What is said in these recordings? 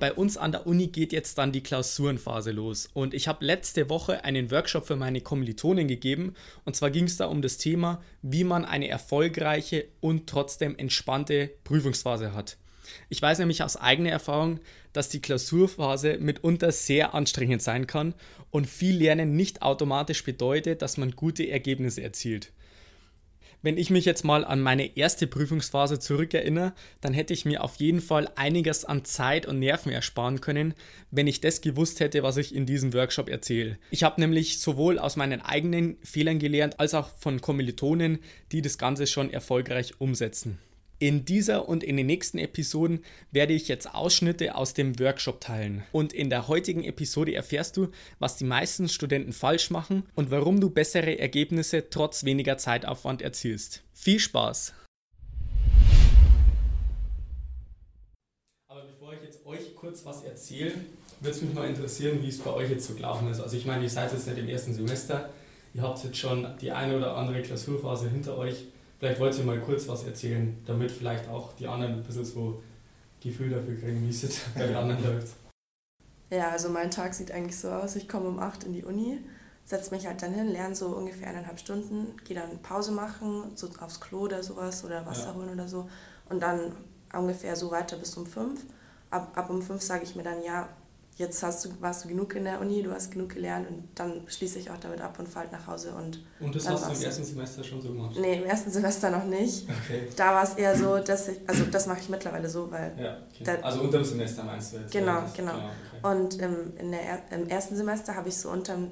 Bei uns an der Uni geht jetzt dann die Klausurenphase los und ich habe letzte Woche einen Workshop für meine Kommilitonen gegeben und zwar ging es da um das Thema, wie man eine erfolgreiche und trotzdem entspannte Prüfungsphase hat. Ich weiß nämlich aus eigener Erfahrung, dass die Klausurphase mitunter sehr anstrengend sein kann und viel Lernen nicht automatisch bedeutet, dass man gute Ergebnisse erzielt. Wenn ich mich jetzt mal an meine erste Prüfungsphase zurückerinnere, dann hätte ich mir auf jeden Fall einiges an Zeit und Nerven ersparen können, wenn ich das gewusst hätte, was ich in diesem Workshop erzähle. Ich habe nämlich sowohl aus meinen eigenen Fehlern gelernt, als auch von Kommilitonen, die das Ganze schon erfolgreich umsetzen. In dieser und in den nächsten Episoden werde ich jetzt Ausschnitte aus dem Workshop teilen. Und in der heutigen Episode erfährst du, was die meisten Studenten falsch machen und warum du bessere Ergebnisse trotz weniger Zeitaufwand erzielst. Viel Spaß! Aber bevor ich jetzt euch kurz was erzähle, würde es mich mal interessieren, wie es bei euch jetzt so gelaufen ist. Also ich meine, ihr seid jetzt nicht im ersten Semester, ihr habt jetzt schon die eine oder andere Klausurphase hinter euch. Vielleicht wollt ihr mal kurz was erzählen, damit vielleicht auch die anderen ein bisschen so Gefühl dafür kriegen, wie es jetzt bei den anderen läuft. Ja, also mein Tag sieht eigentlich so aus. Ich komme um 8 in die Uni, setze mich halt dann hin, lerne so ungefähr eineinhalb Stunden, gehe dann Pause machen, so aufs Klo oder sowas oder Wasser ja. holen oder so und dann ungefähr so weiter bis um 5. Ab, ab um 5 sage ich mir dann, ja, jetzt hast du, warst du genug in der Uni, du hast genug gelernt und dann schließe ich auch damit ab und fahre nach Hause. Und, und das hast du im ersten Semester schon so gemacht? Nee, im ersten Semester noch nicht. Okay. Da war es eher so, dass ich, also das mache ich mittlerweile so, weil... Ja, okay. da, also unter dem Semester meinst du jetzt? Genau, genau. genau okay. Und im, in der, im ersten Semester habe ich so unterm,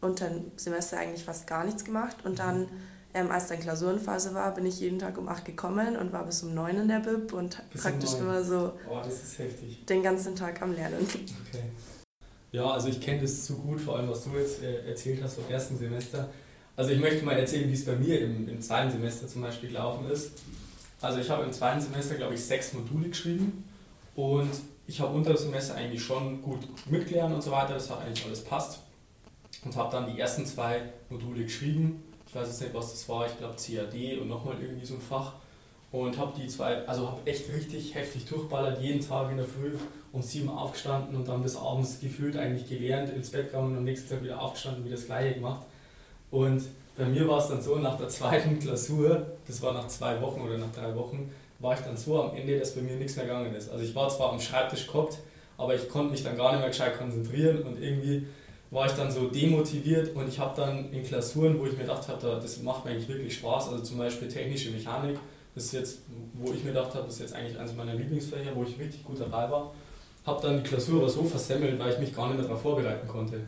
unterm Semester eigentlich fast gar nichts gemacht und dann... Mhm ähm, als dann Klausurenphase war, bin ich jeden Tag um 8 gekommen und war bis um 9 in der Bib und bis praktisch immer so oh, den ganzen Tag am Lernen. Okay. Ja, also ich kenne das zu gut, vor allem was du jetzt äh, erzählt hast vom ersten Semester. Also ich möchte mal erzählen, wie es bei mir im, im zweiten Semester zum Beispiel gelaufen ist. Also ich habe im zweiten Semester, glaube ich, sechs Module geschrieben und ich habe unter dem Semester eigentlich schon gut mitgelernt und so weiter, das hat eigentlich alles passt. Und habe dann die ersten zwei Module geschrieben ich weiß jetzt nicht, was das war, ich glaube CAD und nochmal irgendwie so ein Fach. Und habe die zwei, also habe echt richtig heftig durchballert, jeden Tag in der Früh um sieben aufgestanden und dann bis abends gefühlt eigentlich gelernt, ins Bett gegangen und am nächsten Tag wieder aufgestanden, wieder das gleiche gemacht. Und bei mir war es dann so, nach der zweiten Klausur, das war nach zwei Wochen oder nach drei Wochen, war ich dann so am Ende, dass bei mir nichts mehr gegangen ist. Also ich war zwar am Schreibtisch gehockt, aber ich konnte mich dann gar nicht mehr gescheit konzentrieren und irgendwie war ich dann so demotiviert und ich habe dann in Klausuren, wo ich mir gedacht habe, das macht mir eigentlich wirklich Spaß, also zum Beispiel technische Mechanik, das ist jetzt, wo ich mir gedacht habe, das ist jetzt eigentlich eines meiner Lieblingsfächer, wo ich richtig gut dabei war, habe dann die Klausur aber so versemmelt, weil ich mich gar nicht mehr darauf vorbereiten konnte.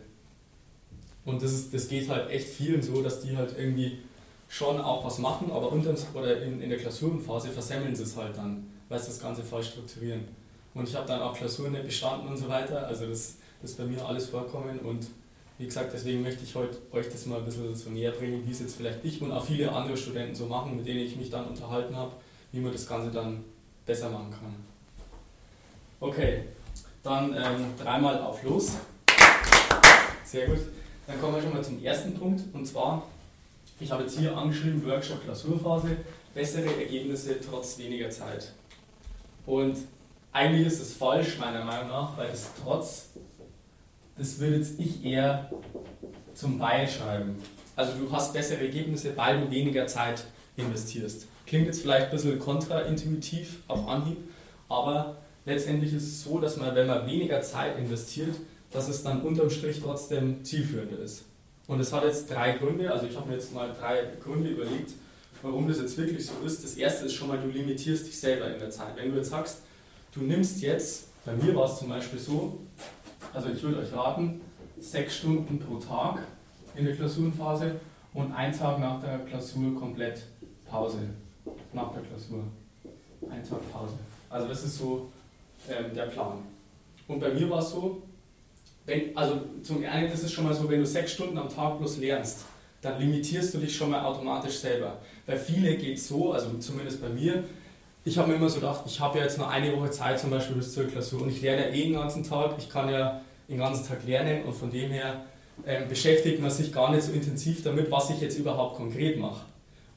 Und das, ist, das geht halt echt vielen so, dass die halt irgendwie schon auch was machen, aber unterm, oder in, in der Klausurenphase versemmeln sie es halt dann, weil sie das Ganze falsch strukturieren. Und ich habe dann auch Klausuren nicht bestanden und so weiter, also das ist bei mir alles vorkommen und wie gesagt, deswegen möchte ich heute euch das mal ein bisschen so näher bringen, wie es jetzt vielleicht ich und auch viele andere Studenten so machen, mit denen ich mich dann unterhalten habe, wie man das Ganze dann besser machen kann. Okay, dann ähm, dreimal auf los. Sehr gut. Dann kommen wir schon mal zum ersten Punkt und zwar, ich habe jetzt hier angeschrieben, Workshop Klausurphase, bessere Ergebnisse trotz weniger Zeit. Und eigentlich ist es falsch, meiner Meinung nach, weil das trotz das würde jetzt ich eher zum Weil schreiben. Also du hast bessere Ergebnisse, weil du weniger Zeit investierst. Klingt jetzt vielleicht ein bisschen kontraintuitiv auf Anhieb, aber letztendlich ist es so, dass man, wenn man weniger Zeit investiert, dass es dann unterm Strich trotzdem zielführender ist. Und es hat jetzt drei Gründe, also ich habe mir jetzt mal drei Gründe überlegt, warum das jetzt wirklich so ist. Das erste ist schon mal, du limitierst dich selber in der Zeit. Wenn du jetzt sagst, du nimmst jetzt, bei mir war es zum Beispiel so, also ich würde euch raten, sechs Stunden pro Tag in der Klausurenphase und ein Tag nach der Klausur komplett Pause. Nach der Klausur. Ein Tag Pause. Also das ist so ähm, der Plan. Und bei mir war es so, wenn, also zum einen ist es schon mal so, wenn du sechs Stunden am Tag bloß lernst, dann limitierst du dich schon mal automatisch selber. Bei viele geht es so, also zumindest bei mir, ich habe mir immer so gedacht, ich habe ja jetzt nur eine Woche Zeit zum Beispiel bis zur Klausur und ich lerne ja eh den ganzen Tag, ich kann ja den ganzen Tag lernen und von dem her ähm, beschäftigt man sich gar nicht so intensiv damit, was ich jetzt überhaupt konkret mache.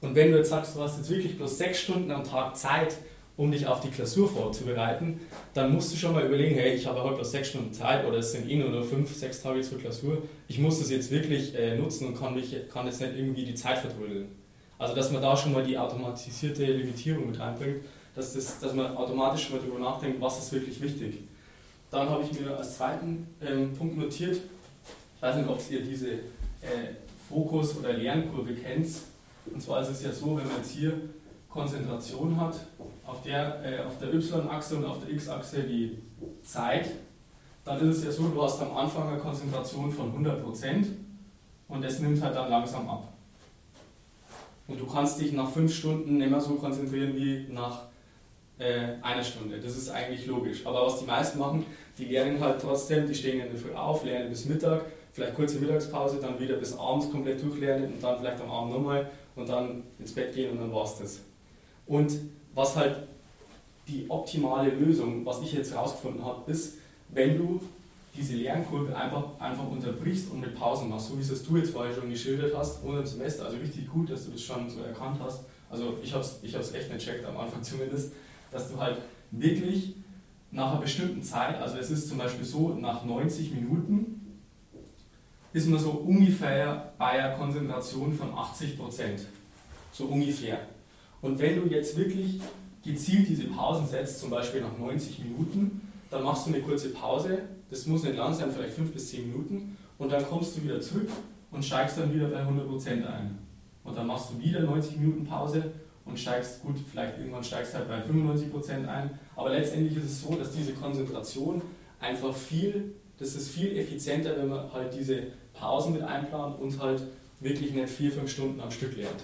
Und wenn du jetzt sagst, du hast jetzt wirklich bloß sechs Stunden am Tag Zeit, um dich auf die Klausur vorzubereiten, dann musst du schon mal überlegen, hey, ich habe heute bloß sechs Stunden Zeit oder es sind eh nur fünf, sechs Tage zur Klausur. Ich muss das jetzt wirklich äh, nutzen und kann, mich, kann jetzt nicht irgendwie die Zeit verdrödeln. Also dass man da schon mal die automatisierte Limitierung mit reinbringt, dass, das, dass man automatisch mal darüber nachdenkt, was ist wirklich wichtig. Dann habe ich mir als zweiten ähm, Punkt notiert, ich weiß nicht, ob ihr diese äh, Fokus- oder Lernkurve kennt. Und zwar ist es ja so, wenn man jetzt hier Konzentration hat, auf der, äh, der Y-Achse und auf der X-Achse die Zeit, dann ist es ja so, du hast am Anfang eine Konzentration von 100% und es nimmt halt dann langsam ab. Und du kannst dich nach 5 Stunden nicht mehr so konzentrieren wie nach äh, einer Stunde. Das ist eigentlich logisch. Aber was die meisten machen, die lernen halt trotzdem, die stehen in der Früh auf, lernen bis Mittag, vielleicht kurze Mittagspause, dann wieder bis abends komplett durchlernen und dann vielleicht am Abend nochmal und dann ins Bett gehen und dann war es das. Und was halt die optimale Lösung, was ich jetzt herausgefunden habe, ist, wenn du diese Lernkurve einfach, einfach unterbrichst und mit Pausen machst, so wie es du jetzt vorher schon geschildert hast, ohne Semester. Also richtig gut, dass du das schon so erkannt hast. Also ich habe es ich echt nicht checkt, am Anfang zumindest, dass du halt wirklich nach einer bestimmten Zeit, also es ist zum Beispiel so, nach 90 Minuten ist man so ungefähr bei einer Konzentration von 80 Prozent. So ungefähr. Und wenn du jetzt wirklich gezielt diese Pausen setzt, zum Beispiel nach 90 Minuten, dann machst du eine kurze Pause, das muss nicht lang sein, vielleicht 5 bis 10 Minuten, und dann kommst du wieder zurück und steigst dann wieder bei 100% ein. Und dann machst du wieder 90 Minuten Pause und steigst, gut, vielleicht irgendwann steigst halt bei 95% ein, aber letztendlich ist es so, dass diese Konzentration einfach viel, das ist viel effizienter, wenn man halt diese Pausen mit einplant und halt wirklich nicht 4-5 Stunden am Stück lernt.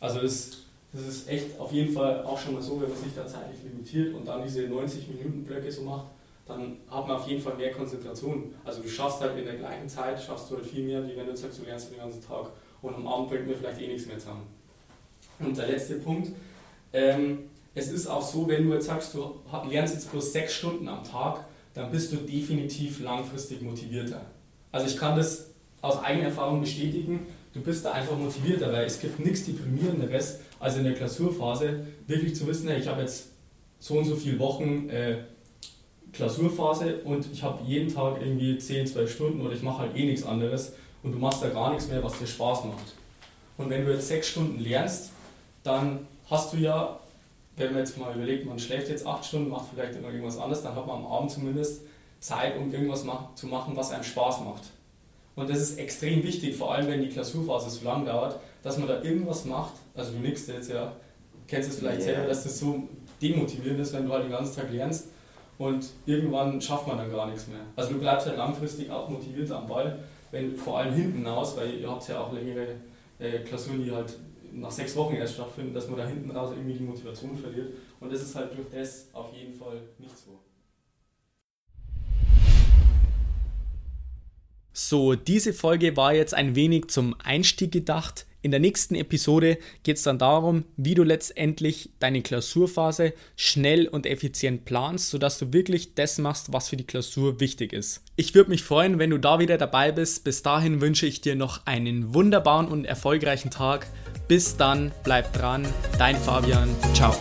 Also das das ist echt auf jeden Fall auch schon mal so, wenn man sich da zeitlich limitiert und dann diese 90-Minuten-Blöcke so macht, dann hat man auf jeden Fall mehr Konzentration. Also du schaffst halt in der gleichen Zeit, schaffst du halt viel mehr, wie wenn du sagst, du lernst den ganzen Tag und am Abend bringt mir vielleicht eh nichts mehr zusammen. Und der letzte Punkt, ähm, es ist auch so, wenn du jetzt sagst, du lernst jetzt bloß sechs Stunden am Tag, dann bist du definitiv langfristig motivierter. Also ich kann das aus eigener Erfahrung bestätigen, du bist da einfach motivierter, weil es gibt nichts deprimierenderes, als in der Klausurphase wirklich zu wissen, hey, ich habe jetzt so und so viele Wochen äh, Klausurphase und ich habe jeden Tag irgendwie 10, 12 Stunden oder ich mache halt eh nichts anderes und du machst da gar nichts mehr, was dir Spaß macht. Und wenn du jetzt sechs Stunden lernst, dann hast du ja, wenn man jetzt mal überlegt, man schläft jetzt acht Stunden, macht vielleicht immer irgendwas anderes, dann hat man am Abend zumindest Zeit, um irgendwas zu machen, was einem Spaß macht. Und das ist extrem wichtig, vor allem wenn die Klausurphase so lang dauert, dass man da irgendwas macht. Also du nix jetzt ja, kennst es vielleicht yeah. selber, dass das so demotivierend ist, wenn du halt den ganzen Tag lernst und irgendwann schafft man dann gar nichts mehr. Also du bleibst halt langfristig auch motiviert am Ball, wenn vor allem hinten raus, weil ihr habt ja auch längere äh, Klausuren, die halt nach sechs Wochen erst stattfinden, dass man da hinten raus irgendwie die Motivation verliert. Und das ist halt durch das auf jeden Fall nicht So, diese Folge war jetzt ein wenig zum Einstieg gedacht. In der nächsten Episode geht es dann darum, wie du letztendlich deine Klausurphase schnell und effizient planst, sodass du wirklich das machst, was für die Klausur wichtig ist. Ich würde mich freuen, wenn du da wieder dabei bist. Bis dahin wünsche ich dir noch einen wunderbaren und erfolgreichen Tag. Bis dann, bleib dran, dein Fabian. Ciao.